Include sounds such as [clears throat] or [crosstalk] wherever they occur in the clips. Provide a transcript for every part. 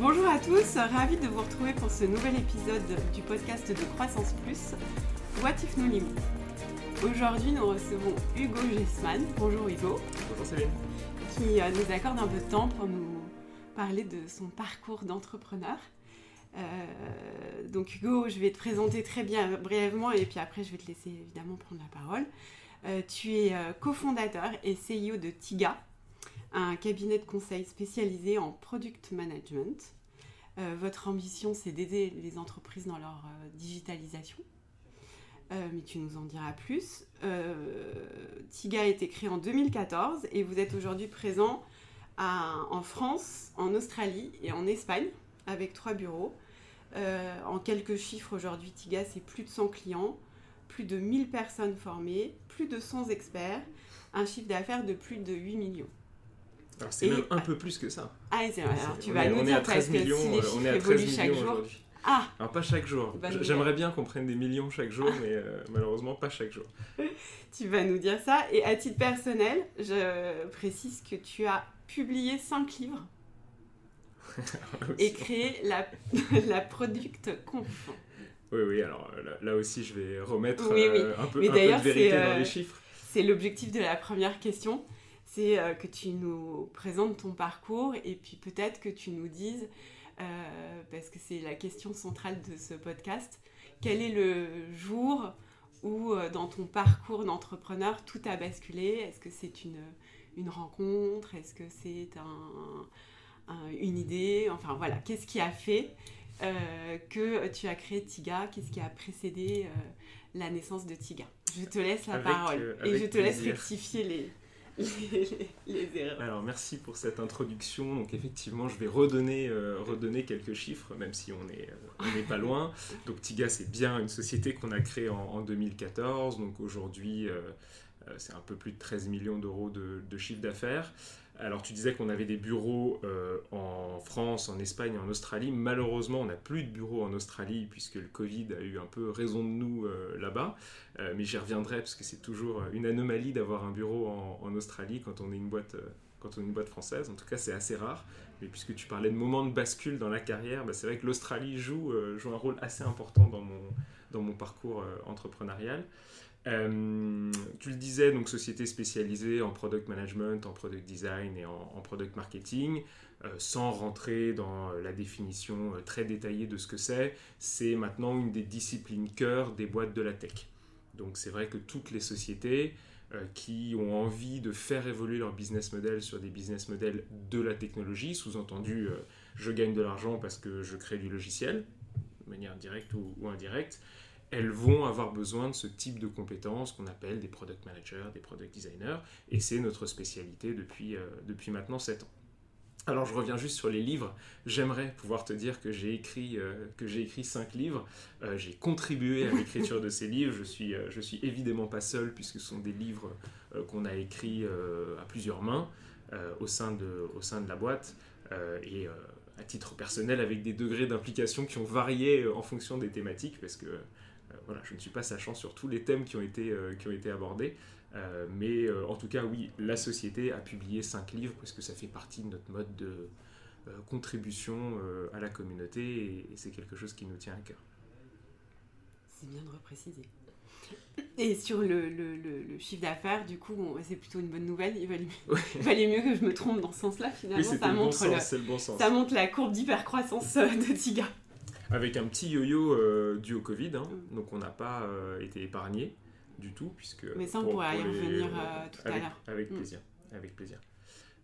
Bonjour à tous, ravi de vous retrouver pour ce nouvel épisode du podcast de Croissance Plus, What If No Limit. Aujourd'hui, nous recevons Hugo Gessman. Bonjour Hugo. Bonjour Céline. Qui euh, nous accorde un peu de temps pour nous parler de son parcours d'entrepreneur. Euh, donc Hugo, je vais te présenter très bien brièvement et puis après je vais te laisser évidemment prendre la parole. Euh, tu es cofondateur et CEO de Tiga, un cabinet de conseil spécialisé en product management. Euh, votre ambition, c'est d'aider les entreprises dans leur euh, digitalisation. Euh, mais tu nous en diras plus. Tiga a été créé en 2014 et vous êtes aujourd'hui présent en France, en Australie et en Espagne avec trois bureaux. en quelques chiffres aujourd'hui, Tiga, c'est plus de 100 clients, plus de 1000 personnes formées, plus de 100 experts, un chiffre d'affaires de plus de 8 millions. C'est même un peu plus que ça. Ah, c'est vrai. Alors tu vas nous dire parce que millions, si les chiffres on est à 13 évoluent chaque jour. Ah Alors pas chaque jour. J'aimerais bien qu'on prenne des millions chaque jour, mais euh, malheureusement pas chaque jour. [laughs] tu vas nous dire ça. Et à titre personnel, je précise que tu as publié 5 livres [laughs] et créé la, [laughs] la Product Conf. Oui, oui, alors là, aussi je vais remettre euh, un peu, un peu de vérité dans les euh, chiffres. C'est l'objectif de la première question c'est euh, que tu nous présentes ton parcours et puis peut-être que tu nous dises, euh, parce que c'est la question centrale de ce podcast, quel est le jour où euh, dans ton parcours d'entrepreneur tout a basculé? Est-ce que c'est une, une rencontre? Est-ce que c'est un, une idée? Enfin voilà, qu'est-ce qui a fait que tu as créé Tiga? Qu'est-ce qui a précédé la naissance de Tiga? Je te laisse la parole et je te laisse rectifier les, les, erreurs. Alors merci pour cette introduction. Donc effectivement, je vais redonner, euh, redonner quelques chiffres, même si on n'est euh, pas loin. Donc Tiga, c'est bien une société qu'on a créée en, 2014. Donc aujourd'hui, euh, c'est un peu plus de 13 millions d'euros de, de, chiffre d'affaires. Alors tu disais qu'on avait des bureaux euh, en France, en Espagne, en Australie. Malheureusement, on n'a plus de bureaux en Australie puisque le Covid a eu un peu raison de nous euh, là-bas. Euh, mais j'y reviendrai parce que c'est toujours une anomalie d'avoir un bureau en, Australie quand on est une boîte. française, en tout cas c'est assez rare. Mais puisque tu parlais de moments de bascule dans la carrière, bah, c'est vrai que l'Australie joue, un rôle assez important dans mon parcours entrepreneurial. Euh, tu le disais, donc société spécialisée en product management, en product design et en, product marketing, euh, sans rentrer dans la définition euh, très détaillée de ce que c'est, c'est maintenant une des disciplines cœur des boîtes de la tech. Donc c'est vrai que toutes les sociétés qui ont envie de faire évoluer leur business model sur des business models de la technologie, sous-entendu je gagne de l'argent parce que je crée du logiciel, de manière directe ou indirecte, elles vont avoir besoin de ce type de compétences qu'on appelle des product managers, des product designers, et c'est notre spécialité depuis, euh, depuis maintenant 7 ans. Alors je reviens juste sur les livres. J'aimerais pouvoir te dire que j'ai écrit euh, écrit cinq livres. Euh, j'ai contribué à l'écriture de ces livres. Je suis je suis évidemment pas seul puisque ce sont des livres qu'on a écrits à plusieurs mains au sein de au sein de la boîte et à titre personnel avec des degrés d'implication qui ont varié en fonction des thématiques parce que euh, voilà, je ne suis pas sachant sur tous les thèmes qui ont été, euh, qui ont été abordés. Euh, mais en tout cas, oui, la société a publié cinq livres parce que ça fait partie de notre mode de contribution à la communauté et, c'est quelque chose qui nous tient à cœur. C'est bien de repréciser. Et sur le, le, le, chiffre d'affaires, du coup, c'est plutôt une bonne nouvelle. Il valait, mieux, que je me trompe dans ce sens-là, finalement. ça, montre le, bon sens. ça montre la courbe d'hypercroissance de Tiga avec un petit yo-yo euh, dû au Covid, hein. mm. donc on n'a pas euh, été épargné du tout puisque. Mais ça on pourrait y revenir euh, tout à l'heure. Avec mm. plaisir, avec plaisir.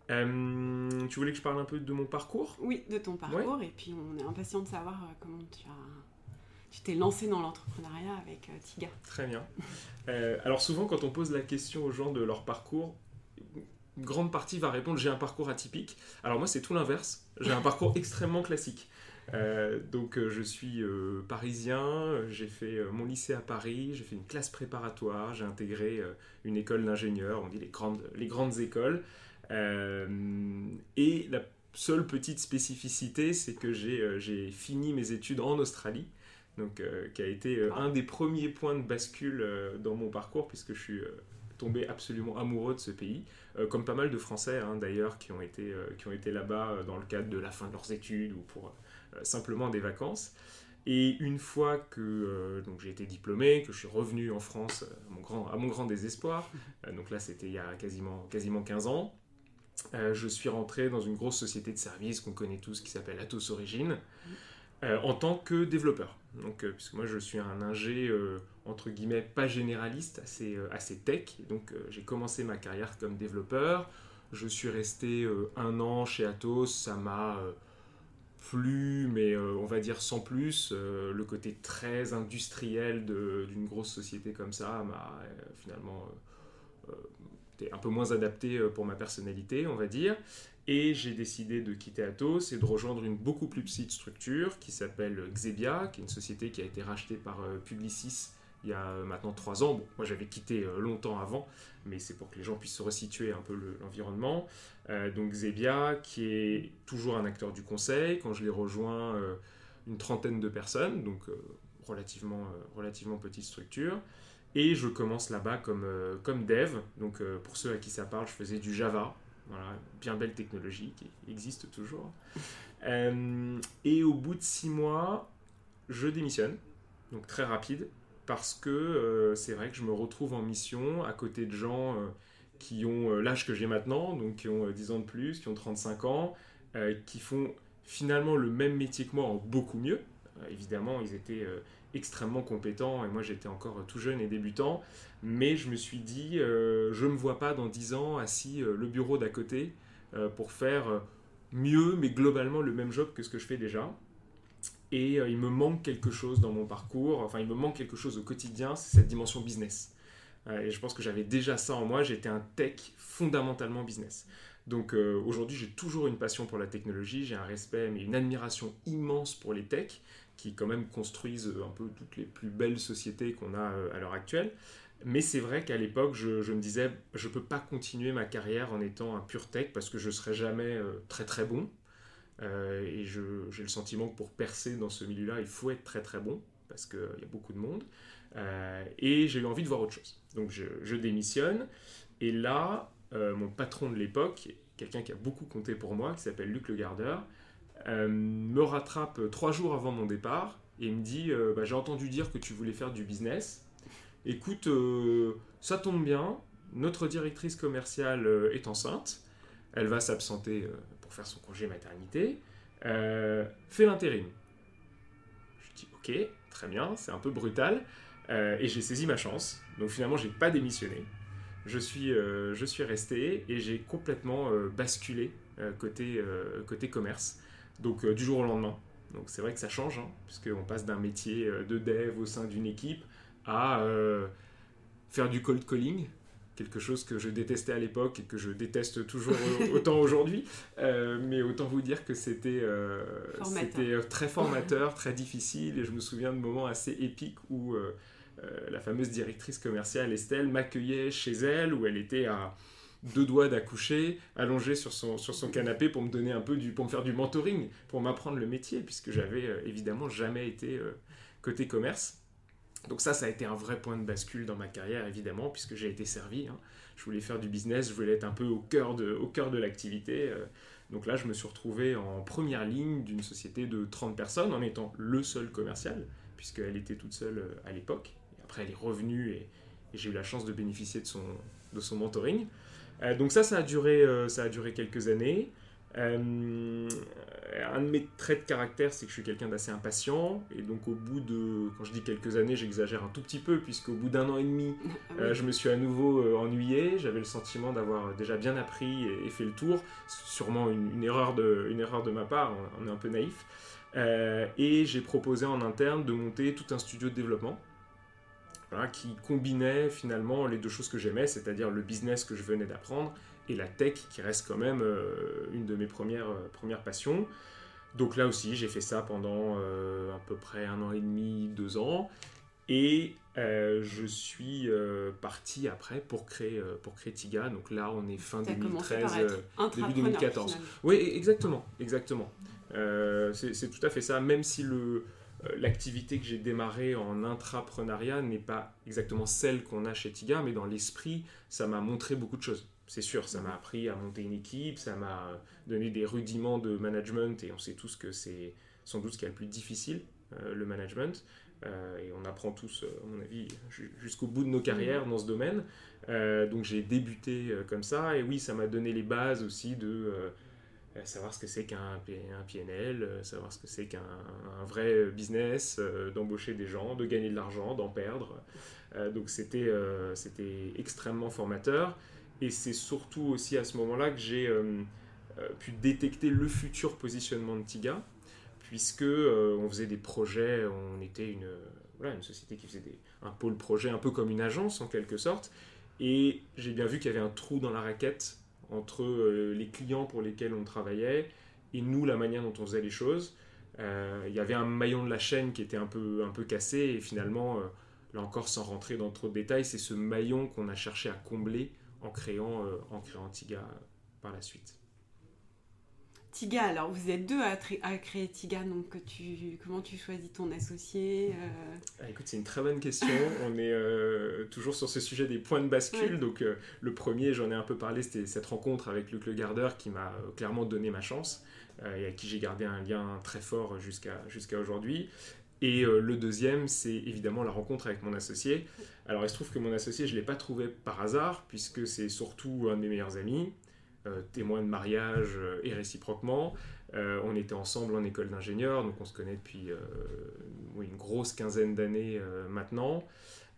tu voulais que je parle un peu de mon parcours? Oui, de ton parcours, et puis on est impatient de savoir comment tu as tu t'es lancé dans l'entrepreneuriat avec Tiga. Très bien. alors souvent, quand on pose la question aux gens de leur parcours, une grande partie va répondre j'ai un parcours atypique. Alors moi, c'est tout l'inverse. J'ai un parcours [laughs] extrêmement classique. Euh, donc euh, je suis euh, parisien, j'ai fait mon lycée à Paris, j'ai fait une classe préparatoire, j'ai intégré une école d'ingénieur, on dit les grandes, les grandes écoles. et la seule petite spécificité, c'est que j'ai fini mes études en Australie, donc qui a été un des premiers points de bascule dans mon parcours, puisque je suis tombé absolument amoureux de ce pays, comme pas mal de Français hein, d'ailleurs qui ont été, ont été là-bas dans le cadre de la fin de leurs études ou pour simplement des vacances. Et une fois que donc j'ai été diplômé, que je suis revenu en France à mon grand, à mon grand désespoir, donc là c'était il y a quasiment, quasiment 15 ans, je suis rentré dans une grosse société de services qu'on connaît tous qui s'appelle Atos Origine. Euh, en tant que développeur. Donc, euh, puisque moi je suis un ingé euh, entre guillemets pas généraliste, assez, assez tech. donc j'ai commencé ma carrière comme développeur. Je suis resté un an chez Atos, ça m'a plu, mais on va dire sans plus. le côté très industriel d'une grosse société comme ça m'a finalement été un peu moins adapté pour ma personnalité, on va dire. Et j'ai décidé de quitter Atos et de rejoindre une beaucoup plus petite structure qui s'appelle Xebia, qui est une société qui a été rachetée par euh, Publicis il y a euh, maintenant trois ans. Bon, moi j'avais quitté euh, longtemps avant, mais c'est pour que les gens puissent se resituer un peu l'environnement. donc Xebia, qui est toujours un acteur du conseil. Quand je l'ai rejoint, une trentaine de personnes, donc relativement, relativement petite structure. Et je commence là-bas comme, comme dev. Donc pour ceux à qui ça parle, je faisais du Java, voilà, bien belle technologie qui existe toujours. [laughs] Euh, et au bout de six mois, je démissionne, donc très rapide, parce que euh, c'est vrai que je me retrouve en mission à côté de gens euh, qui ont l'âge que j'ai maintenant, donc qui ont 10 ans de plus, qui ont 35 ans, qui font finalement le même métier que moi en beaucoup mieux. évidemment, ils étaient extrêmement compétent et moi j'étais encore tout jeune et débutant. Mais je me suis dit, euh, je ne me vois pas dans 10 ans assis euh, le bureau d'à côté euh, pour faire mieux, mais globalement le même job que ce que je fais déjà. Et il me manque quelque chose dans mon parcours, enfin il me manque quelque chose au quotidien, c'est cette dimension business. et je pense que j'avais déjà ça en moi, j'étais un tech fondamentalement business. Donc aujourd'hui j'ai toujours une passion pour la technologie, j'ai un respect mais une admiration immense pour les techs qui quand même construisent un peu toutes les plus belles sociétés qu'on a euh, à l'heure actuelle. Mais c'est vrai qu'à l'époque, je, me disais, je ne peux pas continuer ma carrière en étant un pur tech parce que je ne serai jamais euh, très très bon. Euh, et j'ai le sentiment que pour percer dans ce milieu-là, il faut être très très bon parce qu'il y a beaucoup de monde. et j'ai eu envie de voir autre chose. Donc je, démissionne. Et là, mon patron de l'époque, quelqu'un qui a beaucoup compté pour moi, qui s'appelle Luc Le Gardeur, euh, me rattrape trois jours avant mon départ et me dit euh, bah, J'ai entendu dire que tu voulais faire du business. Écoute, euh, ça tombe bien, notre directrice commerciale est enceinte, elle va s'absenter faire son congé maternité, fais l'intérim. Je dis Ok, très bien, c'est un peu brutal. et j'ai saisi ma chance. Donc finalement, j'ai pas démissionné. Je suis, je suis resté et j'ai complètement basculé côté, côté commerce donc euh, du jour au lendemain. Donc c'est vrai que ça change, hein, puisqu'on passe d'un métier euh, de dev au sein d'une équipe à euh, faire du cold calling, quelque chose que je détestais à l'époque et que je déteste toujours [laughs] autant aujourd'hui. mais autant vous dire que c'était très formateur, très difficile. Et je me souviens de moments assez épiques où la fameuse directrice commerciale Estelle m'accueillait chez elle, où elle était à deux doigts d'accoucher, allongé sur son, sur son canapé pour me donner un peu du, pour me faire du mentoring, pour m'apprendre le métier, puisque j'avais euh, évidemment jamais été euh, côté commerce. Donc ça, ça a été un vrai point de bascule dans ma carrière, évidemment, puisque j'ai été servi. Hein. Je voulais faire du business, je voulais être un peu au cœur de, au cœur de l'activité. Euh. Donc là, je me suis retrouvé en première ligne d'une société de 30 personnes, en étant le seul commercial, puisqu'elle était toute seule à l'époque. Après, elle est revenue et, j'ai eu la chance de bénéficier de son, de son mentoring. Euh, donc ça, ça a duré, euh, ça a duré quelques années. Euh, un de mes traits de caractère, c'est que je suis quelqu'un d'assez impatient. Et donc, au bout de, quand je dis quelques années, j'exagère un tout petit peu, puisqu'au bout d'un an et demi, [laughs] ah je me suis à nouveau ennuyé. J'avais le sentiment d'avoir déjà bien appris et, fait le tour. Sûrement une, erreur, de, une erreur de ma part, on, est un peu naïf. et j'ai proposé en interne de monter tout un studio de développement qui combinait finalement les deux choses que j'aimais, c'est-à-dire le business que je venais d'apprendre et la tech qui reste quand même euh, une de mes premières, euh, premières passions. Donc là aussi, j'ai fait ça pendant euh, à peu près un an et demi, deux ans. Et je suis parti après pour créer, pour créer Tiga. Donc là, on est fin 2013, début 2014. Oui, exactement, exactement. c'est tout à fait ça. Même si le, l'activité que j'ai démarrée en intrapreneuriat n'est pas exactement celle qu'on a chez Tiga, mais dans l'esprit, ça m'a montré beaucoup de choses. C'est sûr, ça m'a appris à monter une équipe, ça m'a donné des rudiments de management, et on sait tous que c'est sans doute ce qui est le plus difficile, le management. et on apprend tous, à mon avis, jusqu'au bout de nos carrières dans ce domaine. donc j'ai débuté comme ça, et oui, ça m'a donné les bases aussi de euh, savoir ce que c'est qu'un PNL, euh, savoir ce que c'est qu'un vrai business, euh, d'embaucher des gens, de gagner de l'argent, d'en perdre. donc c'était extrêmement formateur. Et c'est surtout aussi à ce moment-là que j'ai pu détecter le futur positionnement de Tiga, puisque on faisait des projets, on était une, une société qui faisait des, un pôle projet un peu comme une agence en quelque sorte. Et j'ai bien vu qu'il y avait un trou dans la raquette entre euh, les clients pour lesquels on travaillait et nous, la manière dont on faisait les choses. Euh, il y avait un maillon de la chaîne qui était un peu, un peu cassé et finalement, euh, là encore sans rentrer dans trop de détails, c'est ce maillon qu'on a cherché à combler en créant, en créant Tiga par la suite. Tiga, alors vous êtes deux à, créer Tiga, donc tu, comment tu choisis ton associé euh? ah, Écoute, c'est une très bonne question. On est euh, toujours sur ce sujet des points de bascule. Donc euh, le premier, j'en ai un peu parlé, c'était cette rencontre avec Luc Le Gardeur qui m'a clairement donné ma chance et à qui j'ai gardé un lien très fort jusqu'à jusqu'à aujourd'hui. Et le deuxième, c'est évidemment la rencontre avec mon associé. Alors il se trouve que mon associé, je ne l'ai pas trouvé par hasard, puisque c'est surtout un de mes meilleurs amis. Euh, témoins de mariage euh, et réciproquement. Euh, on était ensemble en école d'ingénieur, donc on se connaît depuis une grosse quinzaine d'années maintenant.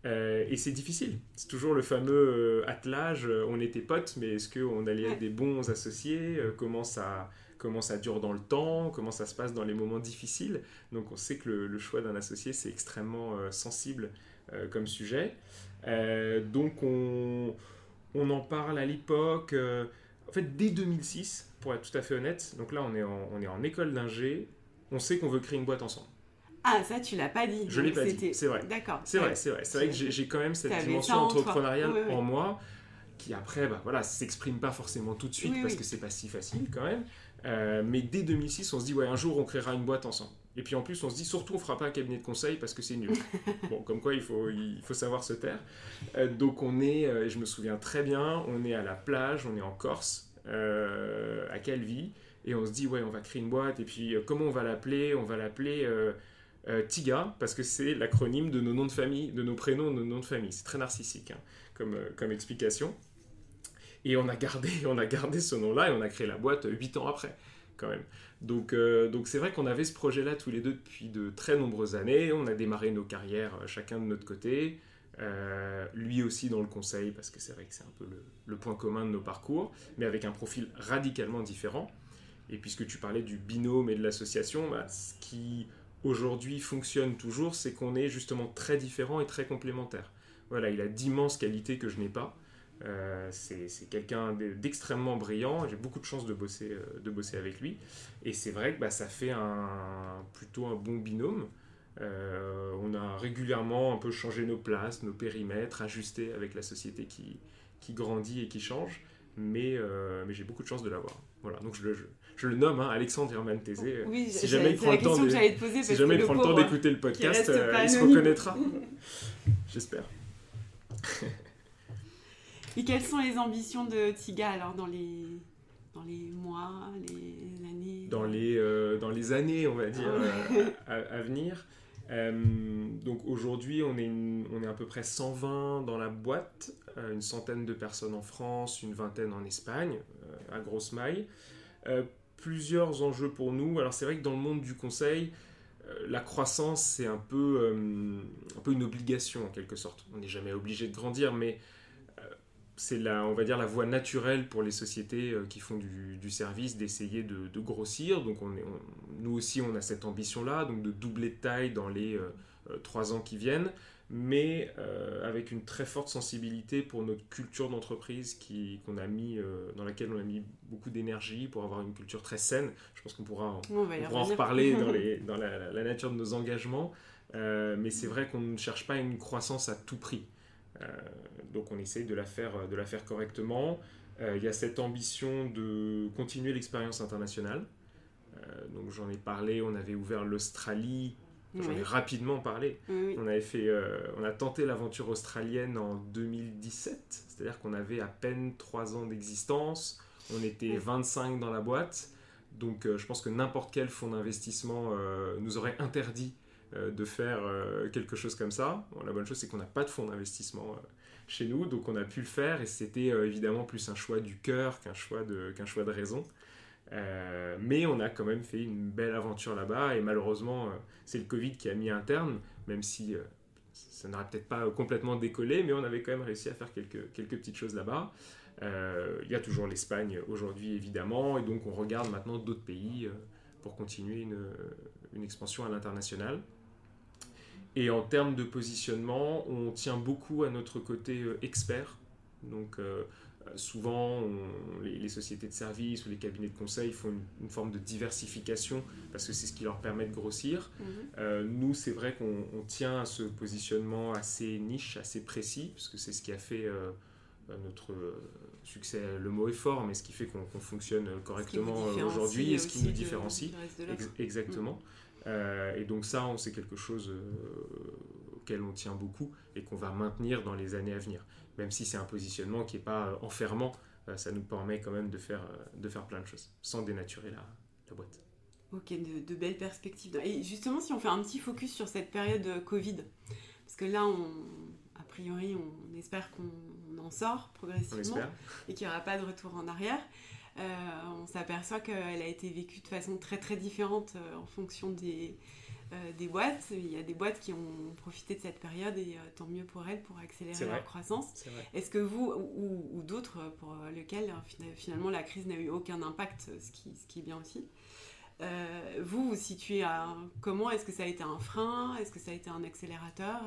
et c'est difficile. C'est toujours le fameux attelage. on était potes, mais est-ce qu'on allait être des bons associés? Comment, ça, comment ça dure dans le temps Comment ça se passe dans les moments difficiles Donc on sait que le, choix d'un associé, c'est extrêmement sensible comme sujet. donc on, on, en parle à l'époque. En fait, dès 2006, pour être tout à fait honnête, donc là on est en, on est en école d'ingé, on sait qu'on veut créer une boîte ensemble. Ah, ça, tu l'as pas dit. Je l'ai pas dit, c'est vrai. D'accord. C'est vrai, c'est vrai. C'est vrai que j'ai quand même cette dimension entrepreneuriale en moi qui après, bah, voilà, s'exprime pas forcément tout de suite parce que c'est pas si facile quand même. Euh, mais dès 2006, on se dit, ouais, un jour on créera une boîte ensemble. Et puis en plus, on se dit surtout, on fera pas un cabinet de conseil parce que c'est nul. [laughs] bon, comme quoi, il faut, il faut savoir se taire. Euh, donc on est, euh, je me souviens très bien, on est à la plage, on est en Corse, euh, à Calvi, et on se dit, ouais, on va créer une boîte, et puis comment on va l'appeler? On va l'appeler Tiga, parce que c'est l'acronyme de nos noms de famille, de nos prénoms, de nos noms de famille. C'est très narcissique hein, comme, comme explication. Et on a gardé, [laughs] on a gardé ce nom-là et on a créé la boîte huit ans après, quand même. Donc, euh, donc c'est vrai qu'on avait ce projet-là tous les deux depuis de très nombreuses années. On a démarré nos carrières euh, chacun de notre côté. Euh, lui aussi dans le conseil, parce que c'est vrai que c'est un peu le, point commun de nos parcours, mais avec un profil radicalement différent. Et puisque tu parlais du binôme et de l'association, bah, ce qui aujourd'hui fonctionne toujours, c'est qu'on est justement très différents et très complémentaires. Voilà, il a d'immenses qualités que je n'ai pas. Euh, c'est quelqu'un d'extrêmement brillant. J'ai beaucoup de chance de bosser, euh, de bosser avec lui. Et c'est vrai que bah, ça fait un, plutôt un bon binôme. Euh, on a régulièrement un peu changé nos places, nos périmètres, ajusté avec la société qui, qui grandit et qui change. Mais, mais j'ai beaucoup de chance de l'avoir. Voilà, donc je le, je, le nomme hein, Alexandre Herman Tézé. Oui, si jamais il prend le temps si jamais il prend le temps d'écouter le podcast, il se reconnaîtra. [laughs] J'espère. [laughs] Et quelles sont les ambitions de Tiga alors dans les, dans les mois, les années Dans les, euh, dans les années, on va dire, ah euh, à, venir. Euh, donc aujourd'hui, on, est on est à peu près 120 dans la boîte, une centaine de personnes en France, une vingtaine en Espagne, à grosse maille. plusieurs enjeux pour nous. Alors c'est vrai que dans le monde du conseil, la croissance, c'est un peu, un peu une obligation en quelque sorte. On n'est jamais obligé de grandir, mais c'est la, on va dire la voie naturelle pour les sociétés euh, qui font du, service d'essayer de, grossir. Donc on est, nous aussi on a cette ambition-là, donc de doubler de taille dans les euh, euh, trois ans qui viennent, mais avec une très forte sensibilité pour notre culture d'entreprise qui, qu'on a mis, dans laquelle on a mis beaucoup d'énergie pour avoir une culture très saine. Je pense qu'on pourra en, en reparler dans, [laughs] les, dans la, la, nature de nos engagements, mais c'est vrai qu'on ne cherche pas une croissance à tout prix. Euh, donc on essaye de la faire, de la faire correctement. Euh, il y a cette ambition de continuer l'expérience internationale. Euh, donc j'en ai parlé, on avait ouvert l'Australie. J'en ai rapidement parlé. On, avait fait, on a tenté l'aventure australienne en 2017, c'est-à-dire qu'on avait à peine 3 ans d'existence, on était 25 dans la boîte, donc je pense que n'importe quel fonds d'investissement nous aurait interdit de faire quelque chose comme ça. la bonne chose, c'est qu'on n'a pas de fonds d'investissement chez nous, donc on a pu le faire et c'était euh, évidemment plus un choix du cœur qu'un choix de, qu'un choix de raison. Euh, mais on a quand même fait une belle aventure là-bas et malheureusement euh, c'est le Covid qui a mis un terme, même si ça n'aurait peut-être pas complètement décollé, mais on avait quand même réussi à faire quelques, quelques petites choses là-bas. Il y a toujours l'Espagne aujourd'hui évidemment, et donc on regarde maintenant d'autres pays pour continuer une, une expansion à l'international. Et en termes de positionnement, on tient beaucoup à notre côté euh, expert. Donc euh, souvent, les, sociétés de services ou les cabinets de conseil font une, forme de diversification parce que c'est ce qui leur permet de grossir. Mhm. Euh, nous, c'est vrai qu'on tient à ce positionnement assez niche, assez précis, parce que c'est ce qui a fait notre succès. Le mot est fort, mais ce qui fait qu'on fonctionne correctement aujourd'hui et ce qui nous différencie. exactement. Euh, et donc ça, c'est quelque chose euh, auquel on tient beaucoup et qu'on va maintenir dans les années à venir. Même si c'est un positionnement qui n'est pas euh, enfermant, ça nous permet quand même de faire, de faire plein de choses, sans dénaturer la, la boîte. Ok, de, belles perspectives. Et justement, si on fait un petit focus sur cette période Covid, parce que là, on, a priori, on espère qu'on en sort progressivement et qu'il n'y aura pas de retour en arrière. Euh, on s'aperçoit qu'elle a été vécue de façon très très différente euh, en fonction des, euh, des boîtes. Il y a des boîtes qui ont profité de cette période et tant mieux pour elles pour accélérer leur croissance. Est-ce que vous ou, d'autres pour lesquels finalement la crise n'a eu aucun impact, ce qui, ce qui est bien aussi, vous vous situez à comment Est-ce que ça a été un frein? Est-ce que ça a été un accélérateur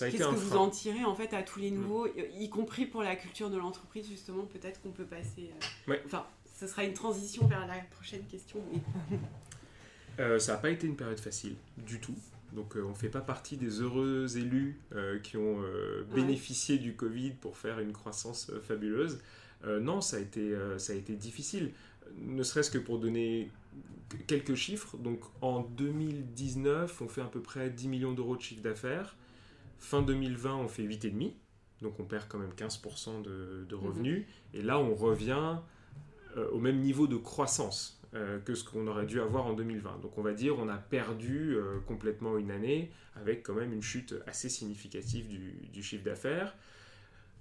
Qu'est-ce que vous en tirez en fait à tous les nouveaux, mm. y compris pour la culture de l'entreprise justement Peut-être qu'on peut passer. Euh, enfin, ce sera une transition vers la prochaine question. [laughs] Euh, ça n'a pas été une période facile du tout. Donc euh, on ne fait pas partie des heureux élus qui ont bénéficié du Covid pour faire une croissance fabuleuse. non, ça a, été, ça a été difficile. Ne serait-ce que pour donner quelques chiffres. Donc en 2019, on fait à peu près 10 millions d'euros de chiffre d'affaires. Fin 2020, on fait 8,5, donc on perd quand même 15% de, de, revenus. Mhm. Et là, on revient euh, au même niveau de croissance euh, que ce qu'on aurait dû avoir en 2020. Donc on va dire on a perdu euh, complètement une année avec quand même une chute assez significative du, chiffre d'affaires.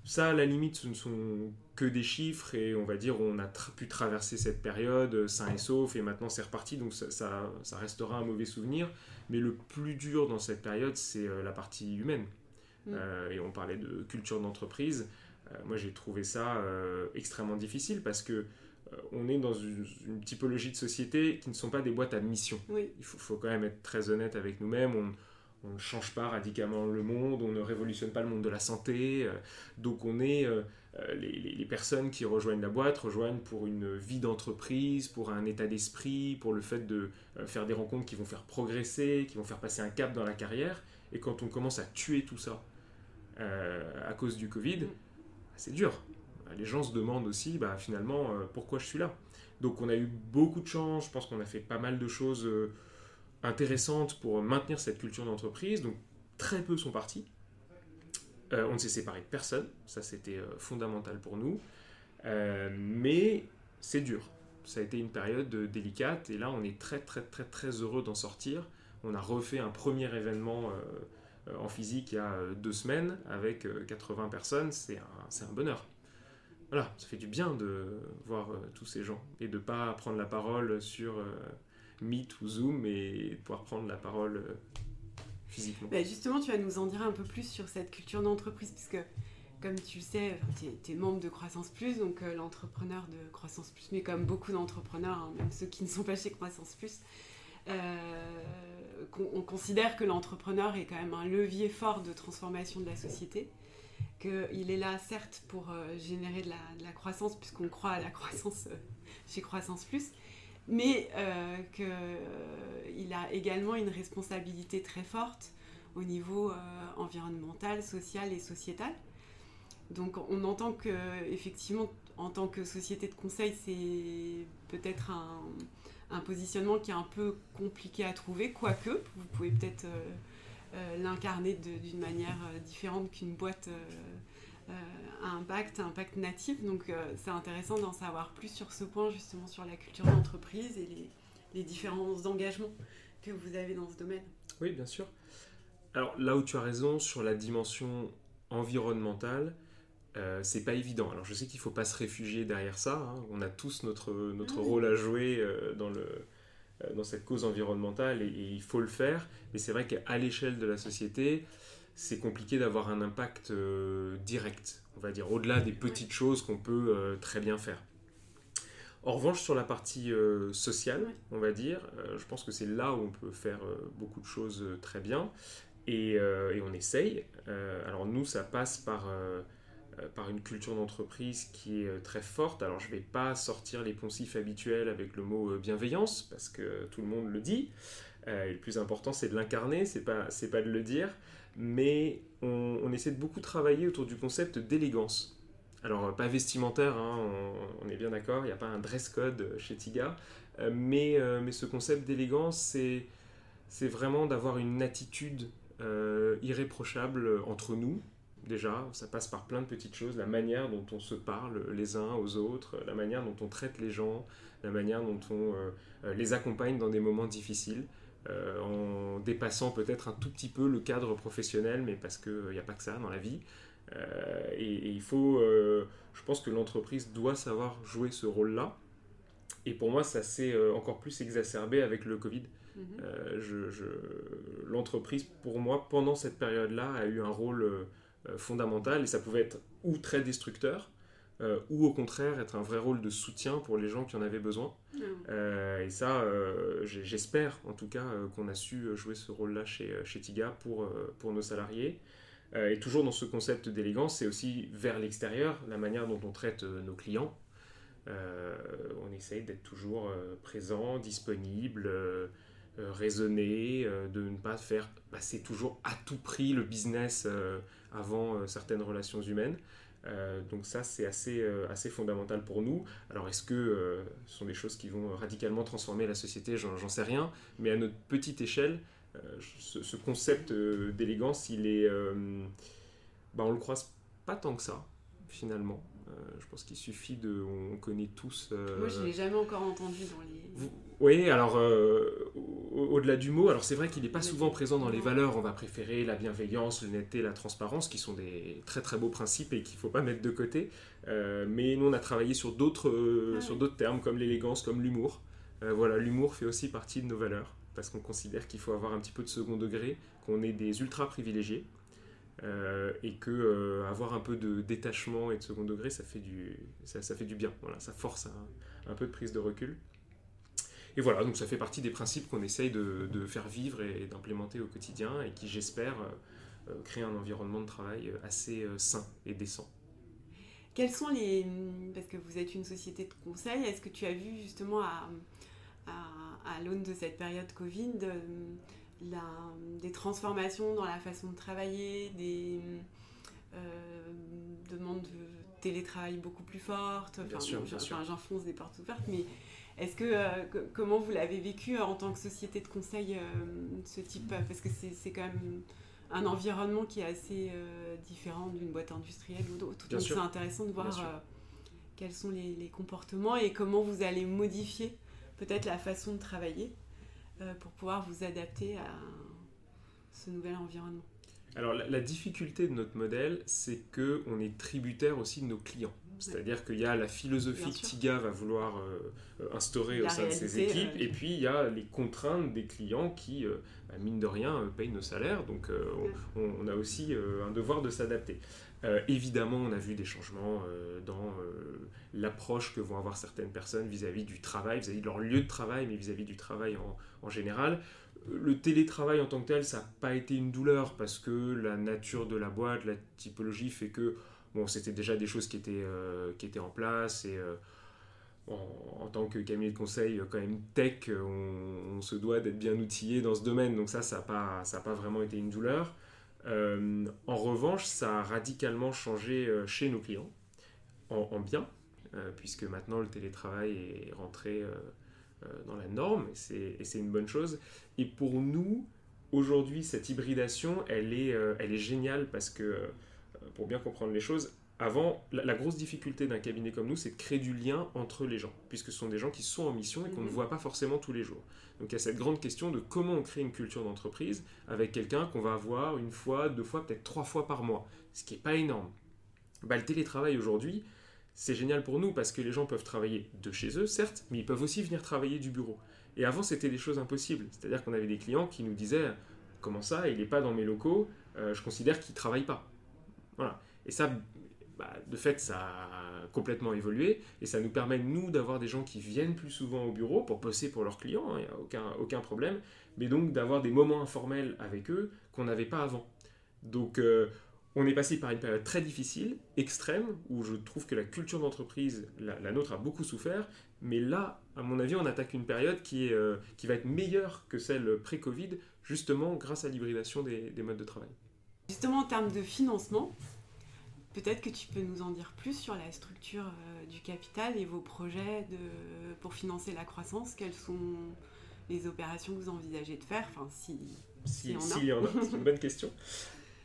Ça, à la limite, ce ne sont que des chiffres et on va dire on a pu traverser cette période sain et sauf et maintenant c'est reparti, donc ça, ça, restera un mauvais souvenir. Mais le plus dur dans cette période, c'est euh, la partie humaine. Mm. Euh, et on parlait de culture d'entreprise. Euh, moi, j'ai trouvé ça extrêmement difficile parce que on est dans une, typologie de société qui ne sont pas des boîtes à mission. Il faut, faut, quand même être très honnête avec nous-mêmes. On, on ne change pas radicalement le monde, on ne révolutionne pas le monde de la santé. donc on est les, les, personnes qui rejoignent la boîte rejoignent pour une vie d'entreprise, pour un état d'esprit, pour le fait de faire des rencontres qui vont faire progresser, qui vont faire passer un cap dans la carrière. Et quand on commence à tuer tout ça à cause du Covid, c'est dur. Les gens se demandent aussi, bah, finalement, pourquoi je suis là? Donc on a eu beaucoup de chance, je pense qu'on a fait pas mal de choses intéressantes pour maintenir cette culture d'entreprise. Donc très peu sont partis. on ne s'est séparé de personne, ça c'était fondamental pour nous. mais c'est dur ça a été une période délicate et là on est très très très très heureux d'en sortir. On a refait un premier événement euh, en physique il y a euh, deux semaines avec 80 euh, personnes, c'est un, un, bonheur. Voilà, ça fait du bien de voir tous ces gens et de ne pas prendre la parole sur Meet ou Zoom et de pouvoir prendre la parole physiquement. Bah, justement, tu vas nous en dire un peu plus sur cette culture d'entreprise puisque comme tu le sais, tu es, membre de Croissance Plus, donc euh, l'entrepreneur de Croissance Plus, mais comme beaucoup d'entrepreneurs, hein, même ceux qui ne sont pas chez Croissance Plus, euh, on, considère que l'entrepreneur est quand même un levier fort de transformation de la société, qu'il est là certes pour euh, générer de la, croissance, puisqu'on croit à la [laughs] croissance chez Croissance Plus, mais qu'il a également une responsabilité très forte au niveau environnemental, social et sociétal. Donc on entend que effectivement en tant que société de conseil c'est peut-être un, un positionnement qui est un peu compliqué à trouver, quoique vous pouvez peut-être l'incarner d'une manière différente qu'une boîte à impact, impact natif. Donc c'est intéressant d'en savoir plus sur ce point, justement sur la culture d'entreprise et les, les différents engagements que vous avez dans ce domaine. Oui, bien sûr. Alors là où tu as raison sur la dimension environnementale, euh, c'est pas évident. Alors je sais qu'il faut pas se réfugier derrière ça. Hein. On a tous notre, notre rôle à jouer euh, dans, le, euh, dans cette cause environnementale et, il faut le faire. Mais c'est vrai qu'à l'échelle de la société, c'est compliqué d'avoir un impact direct, on va dire, au-delà des petites choses qu'on peut très bien faire. En revanche, sur la partie sociale, on va dire, je pense que c'est là où on peut faire beaucoup de choses très bien. Et, et on essaye. alors nous, ça passe par euh, par une culture d'entreprise qui est euh, très forte. Alors je ne vais pas sortir les poncifs habituels avec le mot euh, bienveillance, parce que tout le monde le dit. le plus important, c'est de l'incarner, c'est pas, pas de le dire. Mais on, essaie de beaucoup travailler autour du concept d'élégance. Alors, pas vestimentaire, hein, on, est bien d'accord, il n'y a pas un dress code chez Tiga, mais, mais ce concept d'élégance, c'est vraiment d'avoir une attitude irréprochable entre nous, déjà, ça passe par plein de petites choses, la manière dont on se parle les uns aux autres, la manière dont on traite les gens, la manière dont on euh, les accompagne dans des moments difficiles, euh, en dépassant peut-être un tout petit peu le cadre professionnel, mais parce qu'il n'y a pas que ça dans la vie. Euh, et, il faut, je pense que l'entreprise doit savoir jouer ce rôle-là. Et pour moi, ça s'est encore plus exacerbé avec le Covid. Mhm. L'entreprise, pour moi, pendant cette période-là, a eu un rôle euh, fondamental et ça pouvait être ou très destructeur euh, ou au contraire être un vrai rôle de soutien pour les gens qui en avaient besoin. Euh, et ça, j'espère en tout cas qu'on a su jouer ce rôle-là chez, chez Tiga pour, pour nos salariés. et toujours dans ce concept d'élégance, c'est aussi vers l'extérieur, la manière dont on traite nos clients. on essaye d'être toujours présent, disponible, raisonné, de ne pas faire passer toujours à tout prix le business avant euh, certaines relations humaines. Euh, donc ça, c'est assez, euh, assez fondamental pour nous. Alors est-ce que ce sont des choses qui vont radicalement transformer la société? J'en sais rien. Mais à notre petite échelle, ce, concept d'élégance, il est... bah, on le croise pas tant que ça, finalement. Euh, je pense qu'il suffit de. On connaît tous. Euh, Moi, je ne l'ai jamais encore entendu dans les. Oui, alors, euh, au-delà du mot, alors c'est vrai qu'il n'est pas souvent présent dans les valeurs. On va préférer la bienveillance, l'honnêteté, la transparence, qui sont des très très beaux principes et qu'il ne faut pas mettre de côté. mais nous, on a travaillé sur d'autres ah sur d'autres termes, comme l'élégance, comme l'humour. voilà, l'humour fait aussi partie de nos valeurs parce qu'on considère qu'il faut avoir un petit peu de second degré, qu'on est des ultra privilégiés. Euh, et que euh, avoir un peu de détachement et de second degré, ça fait du, ça, fait du bien. Voilà, ça force un, peu de prise de recul. Et voilà, donc ça fait partie des principes qu'on essaye de, faire vivre et d'implémenter au quotidien et qui, j'espère, euh, créent un environnement de travail assez sain et décent. Quels sont les... Parce que vous êtes une société de conseil, est-ce que tu as vu justement à, à l'aune de cette période Covid des transformations dans la façon de travailler, des euh, demandes de télétravail beaucoup plus fortes? Enfin, j'enfonce des portes ouvertes, mais est-ce que, euh, comment vous l'avez vécu en tant que société de conseil, euh, ce type Parce que c'est quand même un environnement qui est assez différent d'une boîte industrielle ou d'autre. Donc c'est intéressant de voir quels sont les, comportements et comment vous allez modifier peut-être la façon de travailler. Euh, pour pouvoir vous adapter à ce nouvel environnement Alors la, difficulté de notre modèle, c'est que on est tributaire aussi de nos clients. C'est-à-dire qu'il y a la philosophie que Tiga va vouloir euh, euh, instaurer au sein de ses équipes, et puis il y a les contraintes des clients qui, bah, mine de rien, payent nos salaires. Donc on, a aussi un devoir de s'adapter. évidemment, on a vu des changements dans l'approche que vont avoir certaines personnes vis-à-vis du travail, vis-à-vis de leur lieu de travail, mais vis-à-vis du travail en, en général. Le télétravail en tant que tel, ça n'a pas été une douleur parce que la nature de la boîte, la typologie fait que c'était déjà des choses qui étaient, euh, qui étaient en place et euh, en, tant que cabinet de conseil quand même tech, on, se doit d'être bien outillé dans ce domaine. Donc ça, ça n'a pas, vraiment été une douleur. Euh, en revanche, ça a radicalement changé chez nos clients, en, en bien, puisque maintenant le télétravail est rentré dans la norme, et c'est une bonne chose. Et pour nous, aujourd'hui, cette hybridation, elle est, elle est géniale parce que, pour bien comprendre les choses, avant, la, grosse difficulté d'un cabinet comme nous, c'est de créer du lien entre les gens, puisque ce sont des gens qui sont en mission et qu'on ne mhm. voit pas forcément tous les jours. Donc il y a cette grande question de comment on crée une culture d'entreprise avec quelqu'un qu'on va avoir une fois, deux fois, peut-être trois fois par mois, ce qui n'est pas énorme. Bah, le télétravail aujourd'hui, c'est génial pour nous parce que les gens peuvent travailler de chez eux, certes, mais ils peuvent aussi venir travailler du bureau. Et avant, c'était des choses impossibles. C'est-à-dire qu'on avait des clients qui nous disaient Comment ça, il n'est pas dans mes locaux, euh, je considère qu'il ne travaille pas. Voilà. Et ça, bah, de fait, ça a complètement évolué et ça nous permet, nous, d'avoir des gens qui viennent plus souvent au bureau pour bosser pour leurs clients, il hein, n'y a aucun, problème, mais donc d'avoir des moments informels avec eux qu'on n'avait pas avant. Donc, euh, on est passé par une période très difficile, extrême, où je trouve que la culture d'entreprise, la, nôtre, a beaucoup souffert, mais là, à mon avis, on attaque une période qui, est, euh, qui va être meilleure que celle pré-Covid, justement grâce à l'hybridation des modes de travail. Justement, en termes de financement, Peut-être que tu peux nous en dire plus sur la structure euh, du capital et vos projets de, pour financer la croissance. Quelles sont les opérations que vous envisagez de faire? Enfin, si, si, si, y en a. C'est une bonne question. [laughs]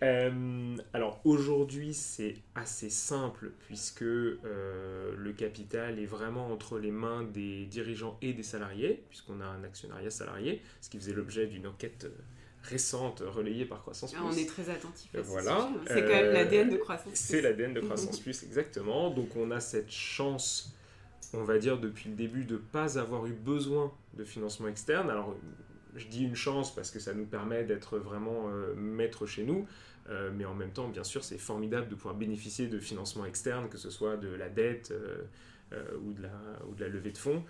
Euh, alors aujourd'hui c'est assez simple puisque euh, le capital est vraiment entre les mains des dirigeants et des salariés, puisqu'on a un actionnariat salarié, ce qui faisait l'objet d'une enquête récente relayée par Croissance Plus. on est très attentif. voilà. C'est quand même l'ADN de Croissance Plus. C'est l'ADN de [laughs] Croissance Plus, exactement. Donc on a cette chance, on va dire, depuis le début, de ne pas avoir eu besoin de financement externe. Alors je dis une chance parce que ça nous permet d'être vraiment euh, maître chez nous. Euh, mais en même temps, bien sûr, c'est formidable de pouvoir bénéficier de financement externe, que ce soit de la dette euh, ou, de la, ou de la levée de fonds.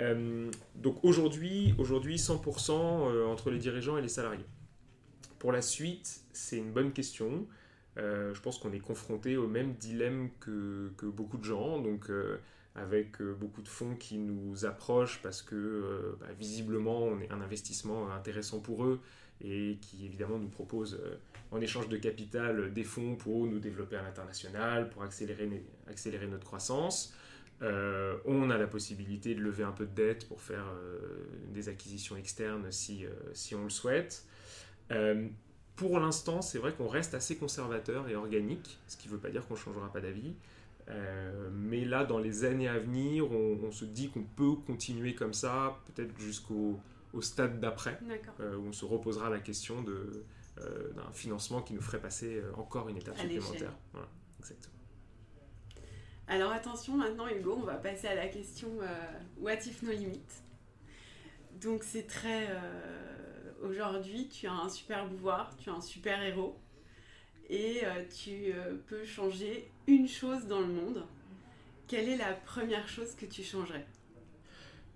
Euh, donc aujourd'hui, aujourd'hui 100% euh, entre les dirigeants et les salariés. Pour la suite, c'est une bonne question. Euh, je pense qu'on est confronté au même dilemme que, beaucoup de gens, donc avec beaucoup de fonds qui nous approchent parce que bah, visiblement on est un investissement intéressant pour eux et qui évidemment nous proposent en échange de capital des fonds pour nous développer à l'international, pour accélérer notre croissance. Euh, on a la possibilité de lever un peu de dette pour faire euh, des acquisitions externes si, euh, si on le souhaite. pour l'instant, c'est vrai qu'on reste assez conservateur et organique, ce qui ne veut pas dire qu'on ne changera pas d'avis. mais là, dans les années à venir, on, se dit qu'on peut continuer comme ça, peut-être jusqu'au au stade d'après, où on se reposera la question d'un financement qui nous ferait passer encore une étape supplémentaire. Voilà, exactement. Alors attention, maintenant Hugo, on va passer à la question euh, What if no limit? Donc c'est très... Euh, aujourd'hui, tu as un super pouvoir, tu as un super héros, et euh, tu peux changer une chose dans le monde. Quelle est la première chose que tu changerais?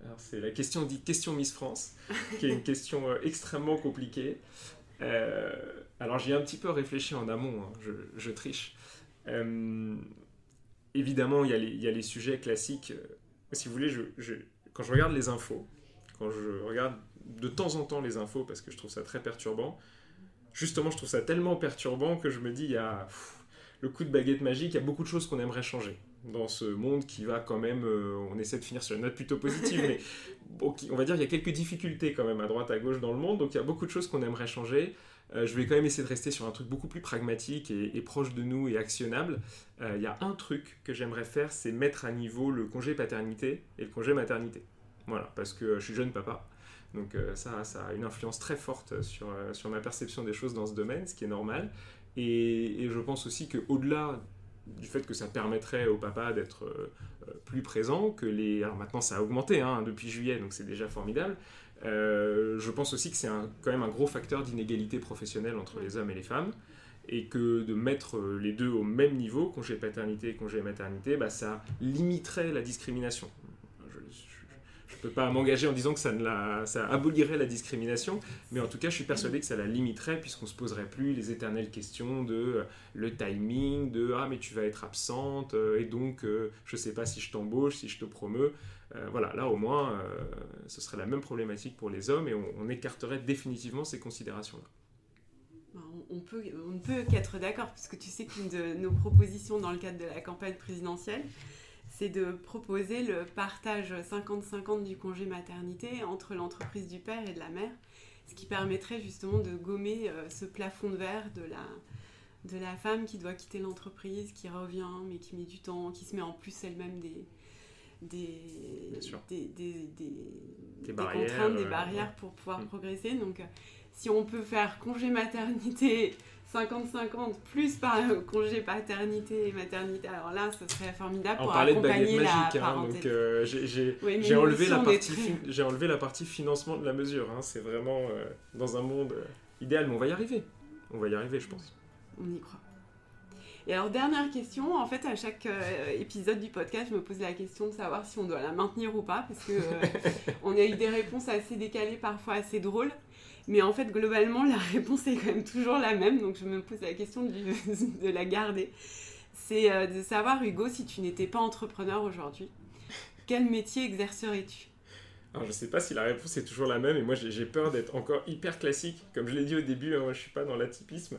Alors c'est la question dite question Miss France, qui est une [laughs] question extrêmement compliquée. alors j'y ai un petit peu réfléchi en amont, hein, je, je, triche évidemment, il y, a les, sujets classiques. Euh, si vous voulez, quand je regarde les infos, quand je regarde de temps en temps les infos, parce que je trouve ça très perturbant, justement, je trouve ça tellement perturbant que je me dis, il y a le coup de baguette magique, il y a beaucoup de choses qu'on aimerait changer dans ce monde qui va quand même, euh, on essaie de finir sur une note plutôt positive, [laughs] mais on va dire qu'il y a quelques difficultés quand même à droite, à gauche dans le monde, donc il y a beaucoup de choses qu'on aimerait changer. Euh, je vais quand même essayer de rester sur un truc beaucoup plus pragmatique et, proche de nous et actionnable. Euh, il y a un truc que j'aimerais faire, c'est mettre à niveau le congé paternité et le congé maternité. Voilà, parce que je suis jeune papa. Donc euh, ça, ça a une influence très forte sur, sur ma perception des choses dans ce domaine, ce qui est normal. Et, et je pense aussi qu'au-delà du fait que ça permettrait au papa d'être plus présent, que les... Alors maintenant ça a augmenté hein, depuis juillet, donc c'est déjà formidale, euh, je pense aussi que c'est quand même un gros facteur d'inégalité professionnelle entre les hommes et les femmes et que de mettre euh, les deux au même niveau, congé paternité et congé maternité, bah, ça limiterait la discrimination. Je peux pas m'engager en disant que ça, abolirait la discrimination, mais en tout cas, je suis persuadé que ça la limiterait puisqu'on se poserait plus les éternelles questions de euh, le timing, de ah mais tu vas être absente et donc je ne sais pas si je t'embauche, si je te promeux. Euh, voilà, là au moins, euh, ce serait la même problématique pour les hommes et on, écarterait définitivement ces considérations-là. On, peut, on ne peut qu'être d'accord, puisque tu sais qu'une de nos propositions dans le cadre de la campagne présidentielle, c'est de proposer le partage 50-50 du congé maternité entre l'entreprise du père et de la mère, ce qui permettrait justement de gommer euh, ce plafond de verre de la, de la femme qui doit quitter l'entreprise, qui revient, mais qui met du temps, qui se met en plus elle-même des, des, des, des, des, contraintes, des barrières pour pouvoir mm. progresser. Donc, euh, si on peut faire congé maternité 50-50 plus par [laughs] congé paternité et maternité, alors là, ce serait formidable pour accompagner la hein, donc euh, j'ai enlevé, la partie j'ai enlevé la partie financement de la mesure. Hein. C'est vraiment euh, dans un monde idéal, mais on va y arriver. On va y arriver, je pense. On y croit. Et alors, dernière question, en fait, à chaque euh, épisode du podcast, je me pose la question de savoir si on doit la maintenir ou pas, parce que euh, [laughs] on a eu des réponses assez décalées, parfois assez drôles. Mais en fait, globalement, la [laughs] réponse est quand même toujours la même, donc je me pose la question [laughs] de, la garder. C'est euh, de savoir, Hugo, si tu n'étais pas entrepreneur aujourd'hui, quel métier exercerais-tu? Alors, je sais pas si la réponse est toujours la même, et moi j'ai peur d'être encore hyper classique. Comme je l'ai dit au début, hein, moi je suis pas dans l'atypisme.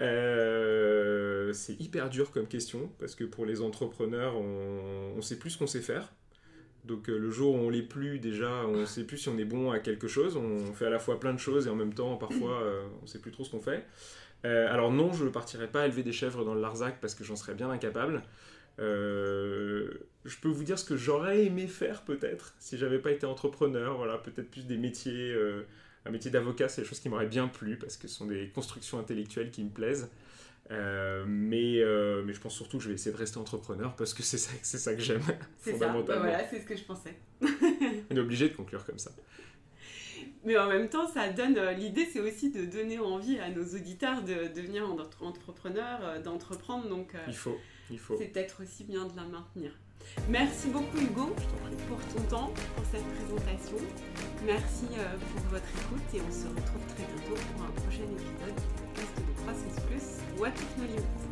Euh, c'est hyper dur comme question parce que pour les entrepreneurs, on, on sait plus ce qu'on sait faire. Donc euh, le jour où on l'est plus, déjà, on ne [laughs] sait plus si on est bon à quelque chose. On fait à la fois plein de choses et en même temps, parfois, [clears throat] euh, on ne sait plus trop ce qu'on fait. alors non, je ne partirai pas élever des chèvres dans le Larzac parce que j'en serais bien incapable. je peux vous dire ce que j'aurais aimé faire peut-être si j'avais pas été entrepreneur. Voilà, peut-être plus des métiers un métier d'avocat, c'est des choses qui m'auraient bien plu parce que ce sont des constructions intellectuelles qui me plaisent. Euh, mais, euh, mais je pense surtout que je vais essayer de rester entrepreneur parce que c'est ça, [laughs] c'est ça que j'aime. C'est ça, bah voilà, c'est ce que je pensais. On est obligé de conclure comme ça. Mais en même temps, ça donne. Euh, l'idée, c'est aussi de donner envie à nos auditeurs de, devenir entrepreneurs, d'entreprendre. Donc, il faut, il faut. C'est peut-être aussi bien de la maintenir. Merci beaucoup Hugo pour ton temps, pour cette présentation. Merci pour votre écoute et on se retrouve très bientôt pour un prochain épisode du podcast de Croissance Plus What Technologies.